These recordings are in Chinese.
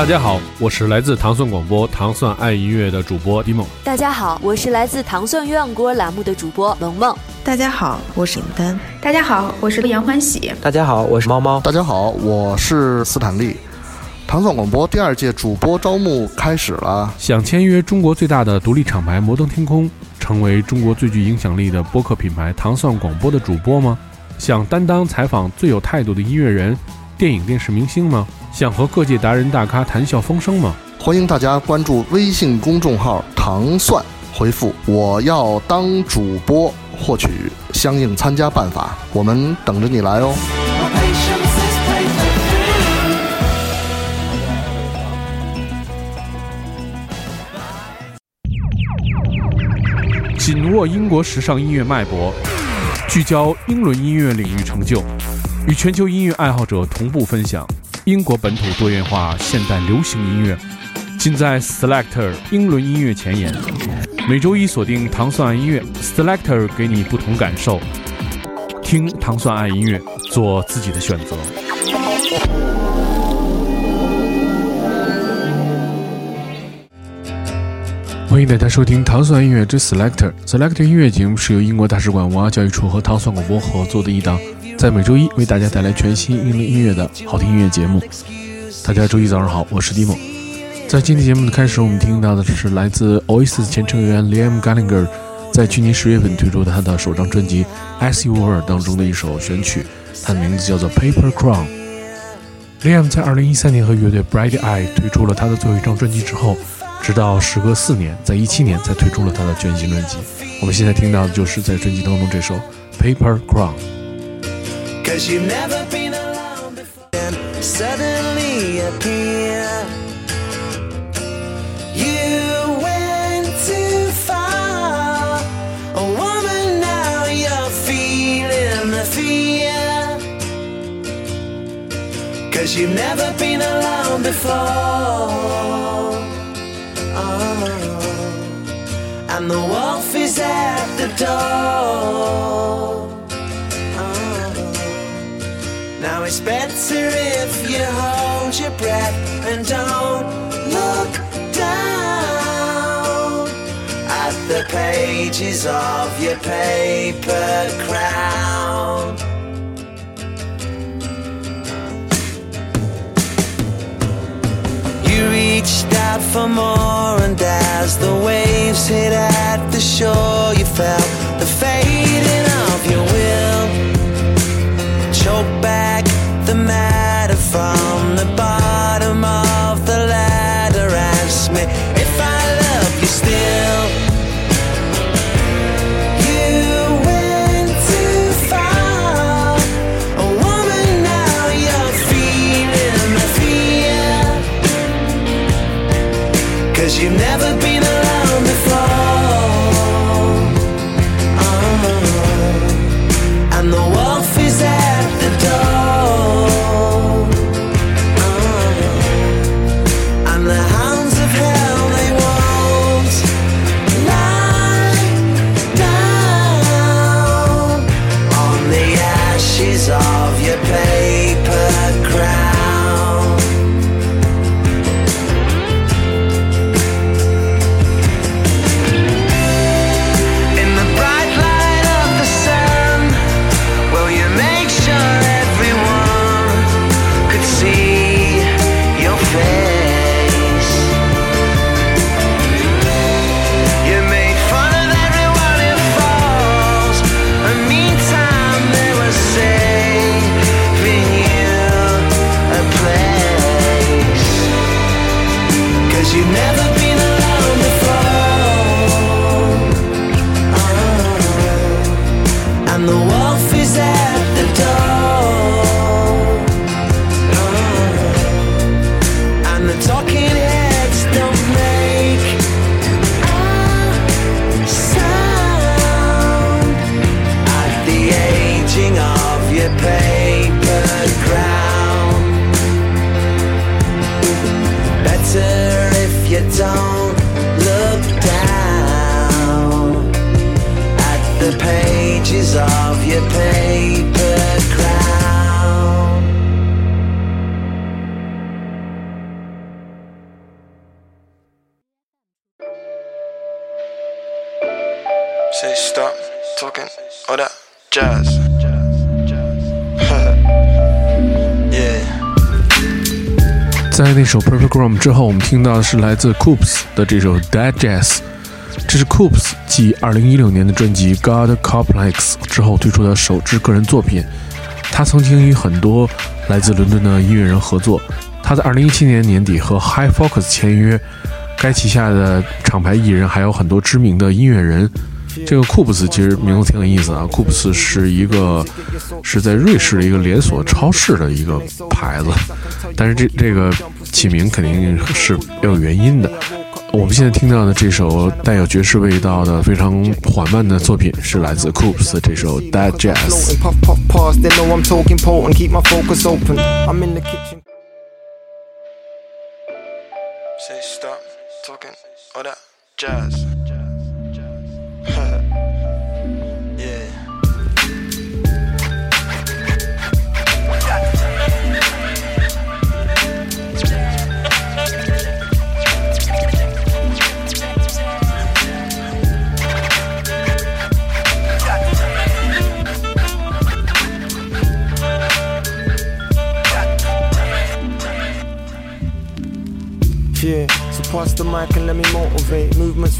大家好，我是来自糖蒜广播糖蒜爱音乐的主播迪梦。大家好，我是来自糖蒜鸳鸯锅栏目的主播萌萌。大家好，我是林丹。大家好，我是杨欢喜。大家好，我是猫猫。大家好，我是斯坦利。糖蒜广播第二届主播招募开始了，想签约中国最大的独立厂牌摩登天空，成为中国最具影响力的播客品牌糖蒜广播的主播吗？想担当采访最有态度的音乐人、电影电视明星吗？想和各界达人大咖谈笑风生吗？欢迎大家关注微信公众号“糖蒜”，回复“我要当主播”，获取相应参加办法。我们等着你来哦！紧握英国时尚音乐脉搏。聚焦英伦音乐领域成就，与全球音乐爱好者同步分享英国本土多元化现代流行音乐，尽在 Selector 英伦音乐前沿。每周一锁定糖蒜爱音乐，Selector 给你不同感受。听糖蒜爱音乐，做自己的选择。欢迎大家收听糖蒜音乐之 Selector。Selector 音乐节目是由英国大使馆文化教育处和糖蒜广播合作的一档，在每周一为大家带来全新英伦音乐的好听音乐节目。大家周一早上好，我是 Dimo。在今天节目的开始，我们听到的是来自 Oasis 前成员 Liam Gallagher 在去年十月份推出的他的首张专辑《As You Were》当中的一首选曲，它的名字叫做《Paper Crown》。Liam 在2013年和乐队 Bright Eye 推出了他的最后一张专辑之后。直到时隔四年，在一七年才推出了他的全新专辑。我们现在听到的就是在专辑当中这首《Paper Crown》。Cause you've never been alone before. And suddenly appear. You went too far. A woman, now you're feeling the fear. Cause you've never been alone before. Oh. And the wolf is at the door. Now it's better if you hold your breath and don't look down at the pages of your paper crown. You reached out for more, and as the waves hit at the shore, you felt the fading of your will. found 在那首 Perfect Grom 之后，我们听到的是来自 Coops 的这首 Dead Jazz。这是 Coops 继2016年的专辑 God Complex 之后推出的首支个人作品。他曾经与很多来自伦敦的音乐人合作。他在2017年年底和 High Focus 签约，该旗下的厂牌艺人还有很多知名的音乐人。这个库布斯其实名字挺有意思啊，库布斯是一个是在瑞士的一个连锁超市的一个牌子，但是这这个起名肯定是要有原因的。我们现在听到的这首带有爵士味道的非常缓慢的作品，是来自 Coops 的这首 Dead Jazz。Say stop talking all that jazz.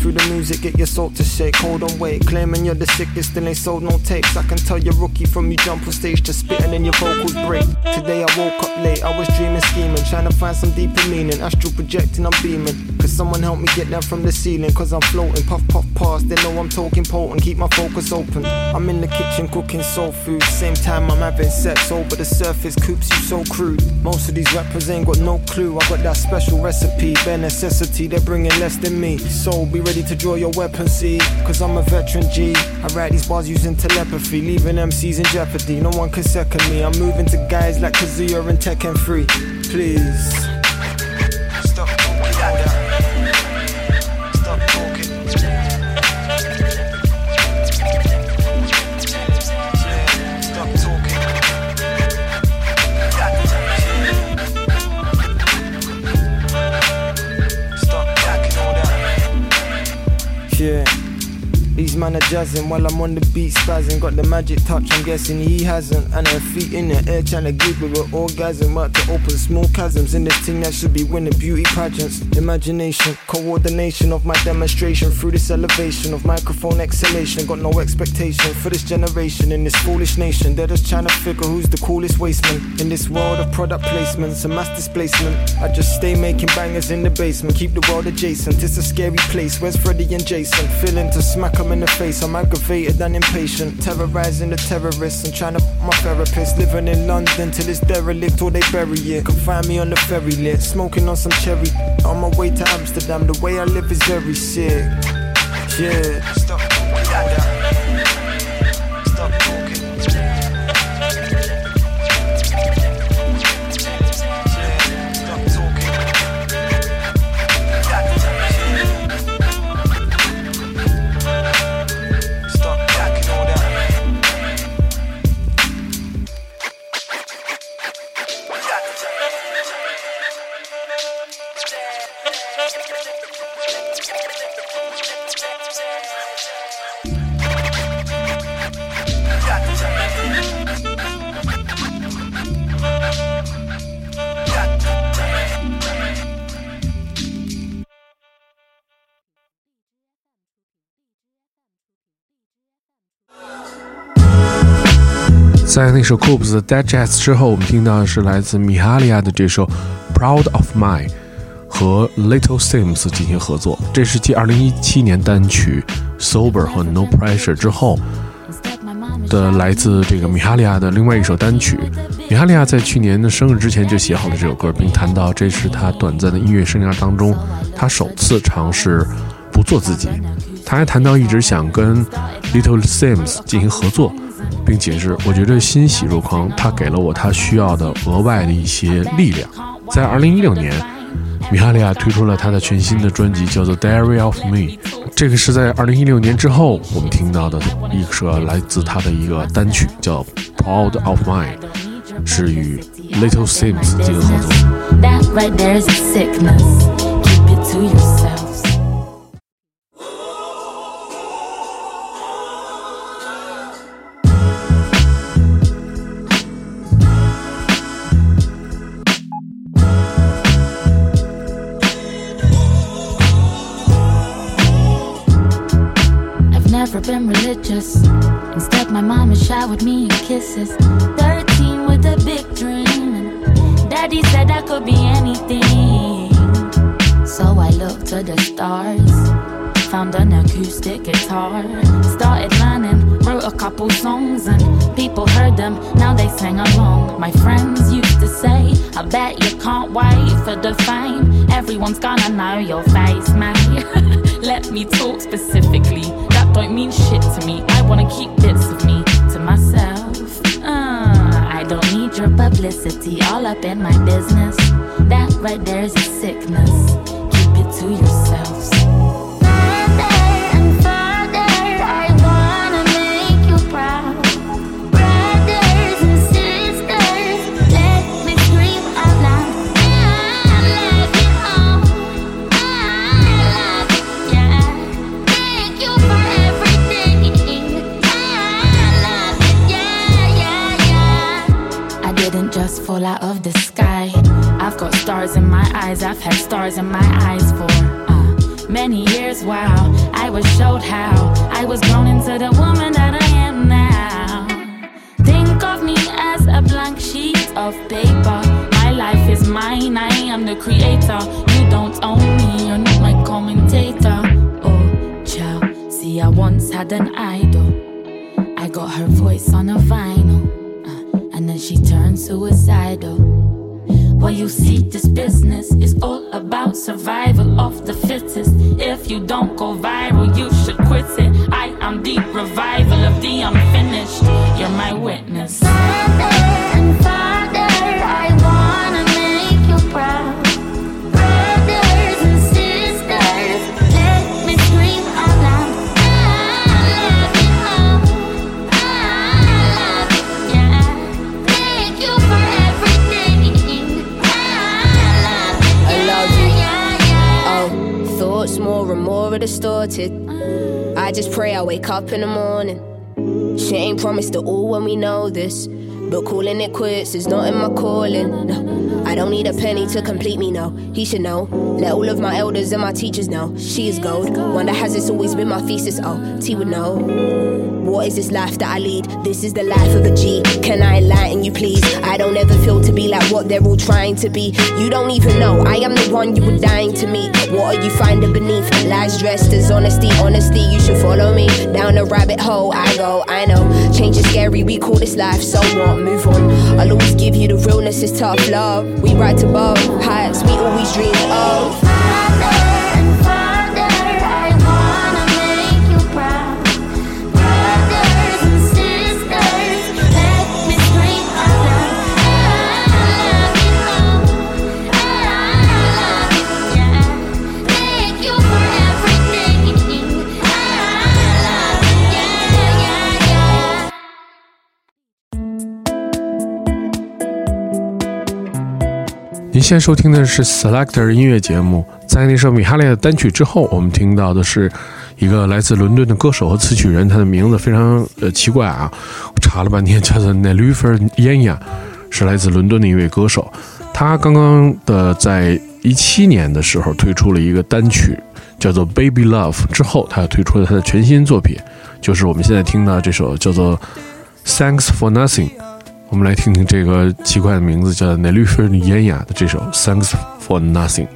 Through the music, get your soul to shake. Hold on, wait. Claiming you're the sickest and they sold no tapes. I can tell you're rookie from you jump on stage to spitting and your vocals break. Today I woke up late, I was dreaming, scheming, trying to find some deeper meaning. Astral projecting, I'm beaming. Cause someone help me get down from the ceiling, cause I'm floating. Puff, puff, pass, they know I'm talking potent. Keep my focus open. I'm in the kitchen cooking soul food. Same time I'm having sex over the surface, coops you so crude. Most of these rappers ain't got no clue. I got that special recipe, bare necessity, they're bringing less than me. So be ready to draw your weapon, see? Cause I'm a veteran G. I write these bars using telepathy, leaving MCs in jeopardy. No one can second me. I'm moving to guys like Kazuya and Tekken 3. Please. Man are jazzing while I'm on the beat spazzing. Got the magic touch, I'm guessing he hasn't. And her feet in the air trying to give with an orgasm. About to open small chasms in this thing that should be winning beauty pageants. Imagination, coordination of my demonstration through this elevation of microphone exhalation. Got no expectation for this generation in this foolish nation. They're just trying to figure who's the coolest wasteman in this world of product placements and mass displacement. I just stay making bangers in the basement, keep the world adjacent. It's a scary place. Where's Freddy and Jason? Feeling to smack smack 'em in the face. I'm aggravated and impatient, terrorizing the terrorists I'm trying to my therapist. Living in London till it's derelict or they bury it. Can find me on the ferry lit, smoking on some cherry. On my way to Amsterdam, the way I live is very sick. Yeah. 在那首 Coops 的 Dead Jazz 之后，我们听到的是来自米哈利亚的这首 Proud of Mine，和 Little Sims 进行合作。这是继2017年单曲 Sober 和 No Pressure 之后的来自这个米哈利亚的另外一首单曲。米哈利亚在去年的生日之前就写好了这首歌，并谈到这是他短暂的音乐生涯当中他首次尝试不做自己。他还谈到一直想跟 Little Sims 进行合作，并解释：“我觉得欣喜若狂，他给了我他需要的额外的一些力量。”在2016年，米哈利亚推出了他的全新的专辑，叫做《Diary of Me》。这个是在2016年之后我们听到的一首来自他的一个单曲，叫《Proud of Mine》，是与 Little Sims 进行合作。Instead, my mama showered me in kisses. 13 with a big dream. And daddy said I could be anything. So I looked to the stars. Found an acoustic guitar. Started learning, wrote a couple songs, and people heard them. Now they sing along. My friends used to say, I bet you can't wait for the fame. Everyone's gonna know your face, mate. Let me talk specifically. Don't mean shit to me. I wanna keep bits of me to myself. Uh, I don't need your publicity all up in my business. That right there is a sickness. Keep it to yourselves. Just fall out of the sky. I've got stars in my eyes. I've had stars in my eyes for uh, many years. Wow, I was showed how I was grown into the woman that I am now. Think of me as a blank sheet of paper. My life is mine. I am the creator. You don't own me. You're not my commentator. Oh, child. See, I once had an idol. I got her voice on a vinyl. And then she turned suicidal. Well, you see, this business is all about survival of the fittest. If you don't go viral, you should quit it. I am the revival of the unfinished. You're my witness. I just pray I wake up in the morning. She ain't promised it all when we know this. But calling it quits is not in my calling. No, I don't need a penny to complete me, no. He should know. Let all of my elders and my teachers know. She is gold. That has it's always been my thesis. Oh, T would know. What is this life that I lead? This is the life of a G. Can I enlighten you, please? I don't ever feel to be like what they're all trying to be. You don't even know. I am the one you were dying to meet. What are you finding beneath? Lies dressed as honesty. Honesty, you should follow me. Down a rabbit hole, I go, I know. Change is scary, we call this life. So what? Move on. I'll always give you the realness, it's tough love. We rise above heights we always dreamed of. 现在收听的是 Selector 音乐节目。在那首米哈列的单曲之后，我们听到的是一个来自伦敦的歌手和词曲人，他的名字非常呃奇怪啊，我查了半天，叫做 Nelufer Yenya，是来自伦敦的一位歌手。他刚刚的在一七年的时候推出了一个单曲，叫做 Baby Love，之后他又推出了他的全新作品，就是我们现在听到这首叫做 Thanks for Nothing。我们来听听这个奇怪的名字叫 Nelufer Yenya 的这首 Thanks for Nothing。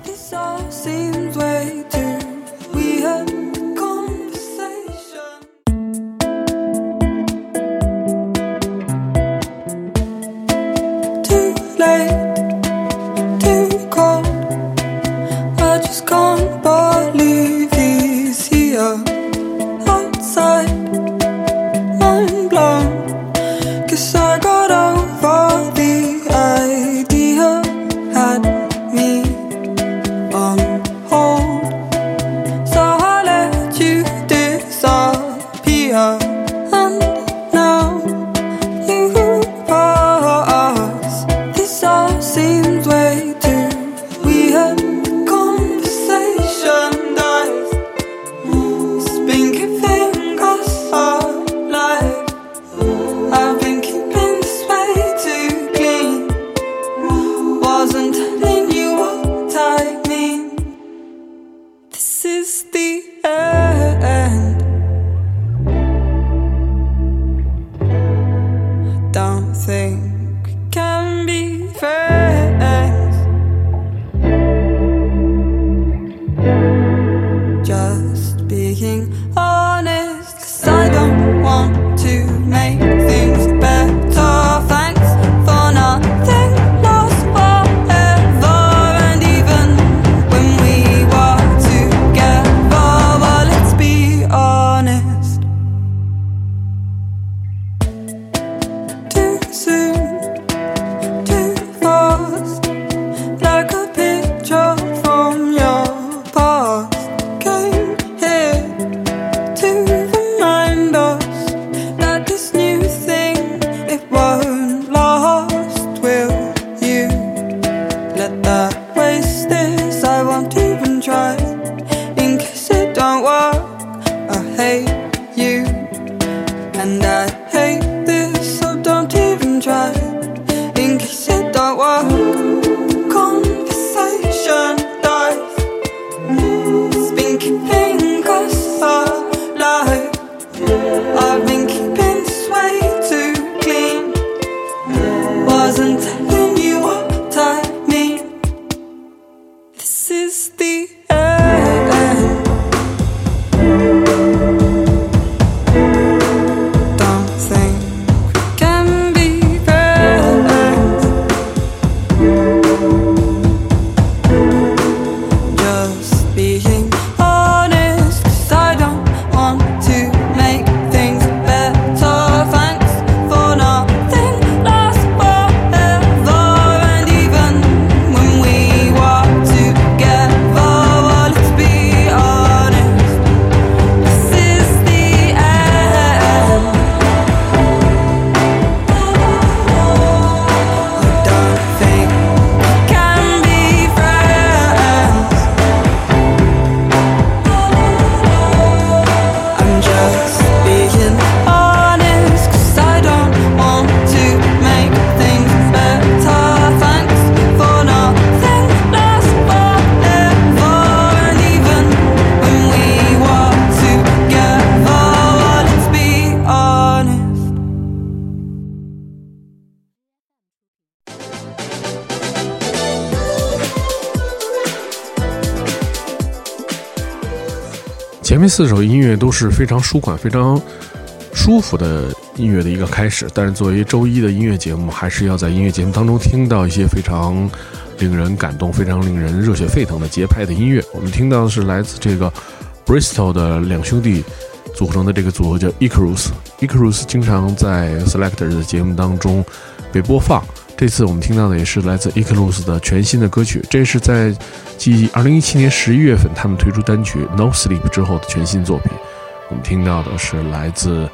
这四首音乐都是非常舒缓、非常舒服的音乐的一个开始，但是作为周一的音乐节目，还是要在音乐节目当中听到一些非常令人感动、非常令人热血沸腾的节拍的音乐。我们听到的是来自这个 Bristol 的两兄弟组成的这个组合叫 Icarus。Icarus 经常在 Selector 的节目当中被播放。这次我们听到的也是来自 Icarus 的全新的歌曲，这是在继2017年11月份他们推出单曲《No Sleep》之后的全新作品。我们听到的是来自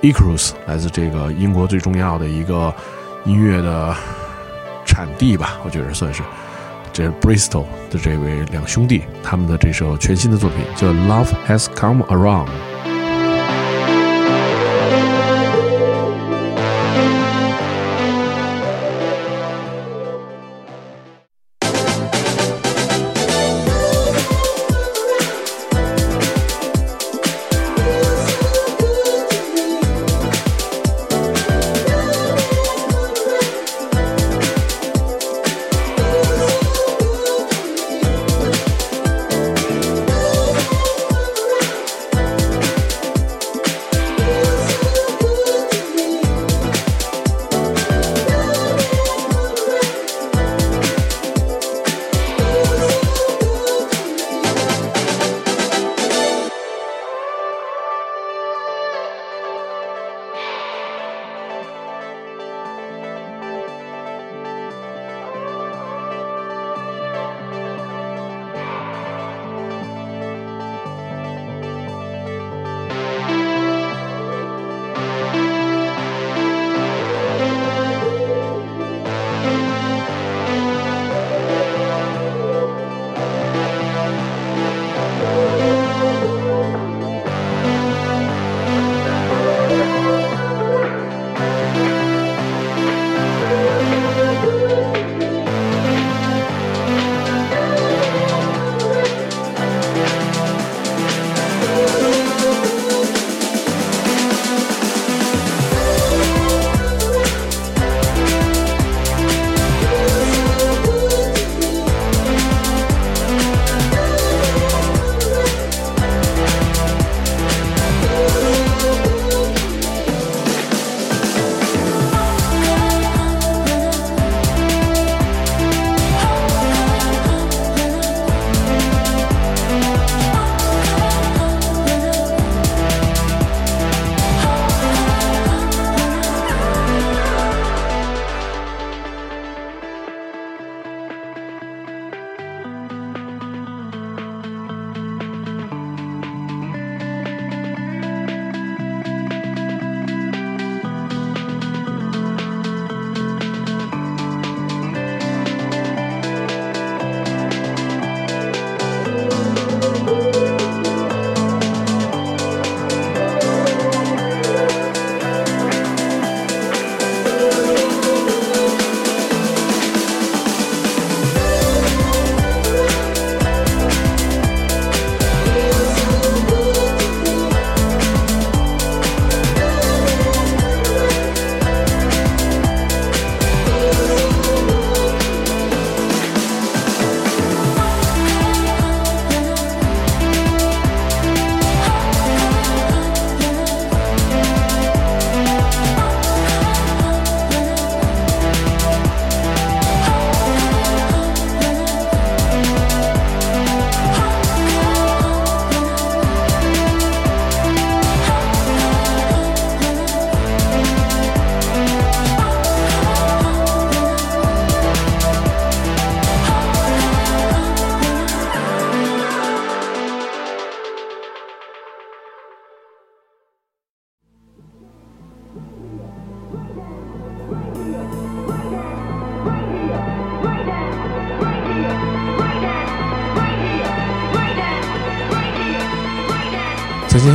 Icarus，来自这个英国最重要的一个音乐的产地吧，我觉得算是。这 Bristol 的这位两兄弟，他们的这首全新的作品叫《Love Has Come Around》。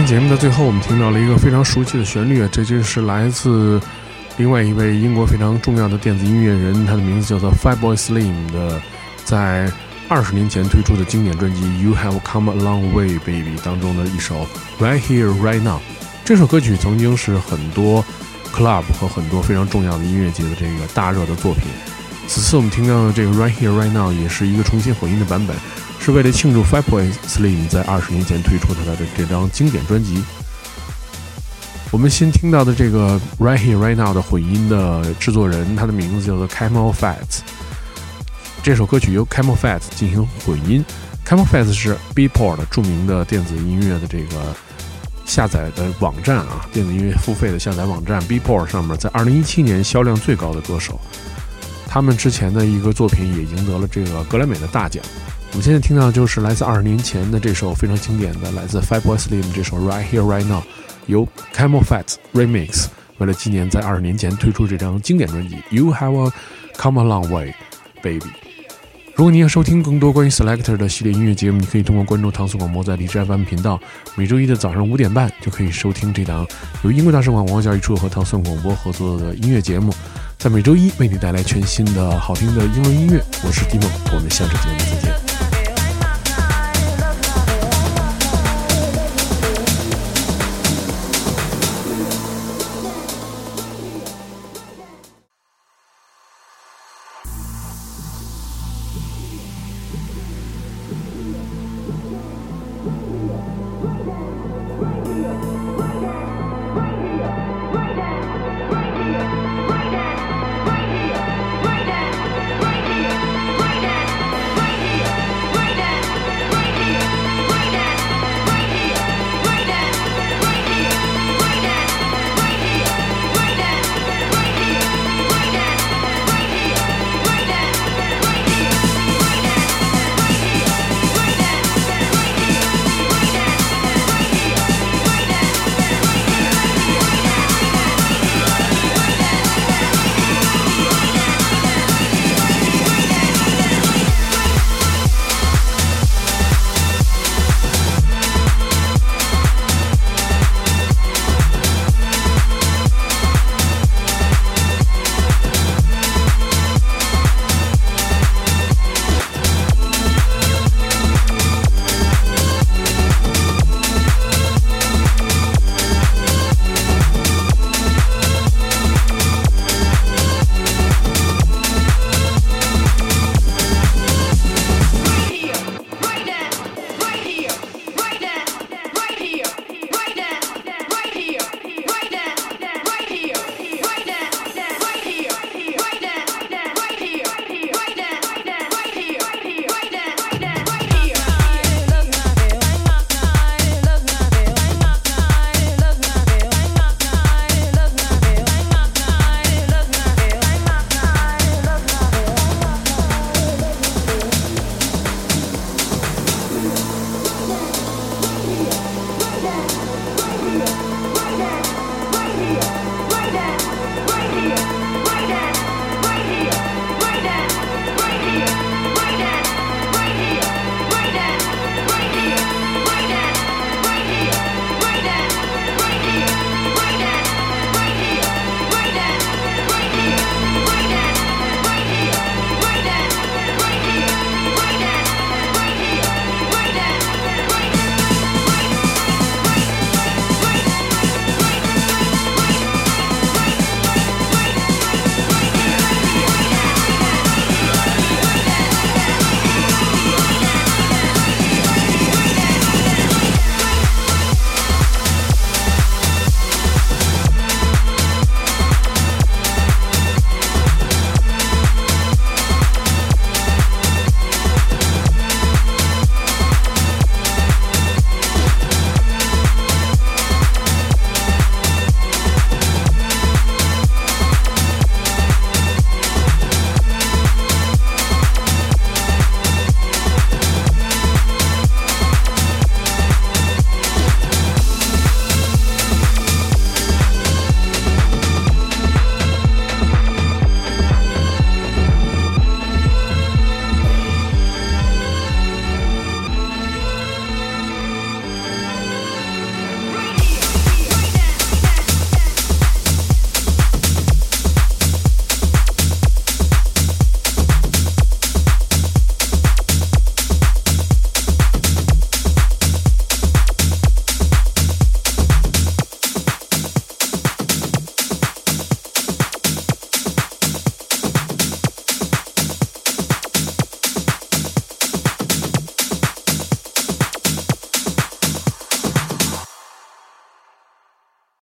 节目的最后，我们听到了一个非常熟悉的旋律，这就是来自另外一位英国非常重要的电子音乐人，他的名字叫做 Fatboy Slim 的，在二十年前推出的经典专辑《You Have Come a Long Way, Baby》当中的一首《Right Here, Right Now》。这首歌曲曾经是很多 club 和很多非常重要的音乐节的这个大热的作品。此次我们听到的这个《Right Here, Right Now》也是一个重新混音的版本。是为了庆祝 Fatboy Slim 在二十年前推出他的这张经典专辑。我们新听到的这个 Right Here Right Now 的混音的制作人，他的名字叫做 Camel Fats。这首歌曲由 Camel Fats 进行混音。Camel Fats 是 B-Port 著名的电子音乐的这个下载的网站啊，电子音乐付费的下载网站 B-Port 上面，在二零一七年销量最高的歌手。他们之前的一个作品也赢得了这个格莱美的大奖。我们现在听到的就是来自二十年前的这首非常经典的，来自 Fatboy Slim 这首 Right Here Right Now，由 Camel Fat Remix 为了纪念在二十年前推出这张经典专辑 You Have Come a Long Way, Baby。如果你要收听更多关于 Selector 的系列音乐节目，你可以通过关注唐宋广播在荔枝 FM 频道，每周一的早上五点半就可以收听这档由英国大使馆文化教育处和唐宋广播合作的音乐节目，在每周一为你带来全新的好听的英文音乐。我是 Dimo，我们下周节目再见。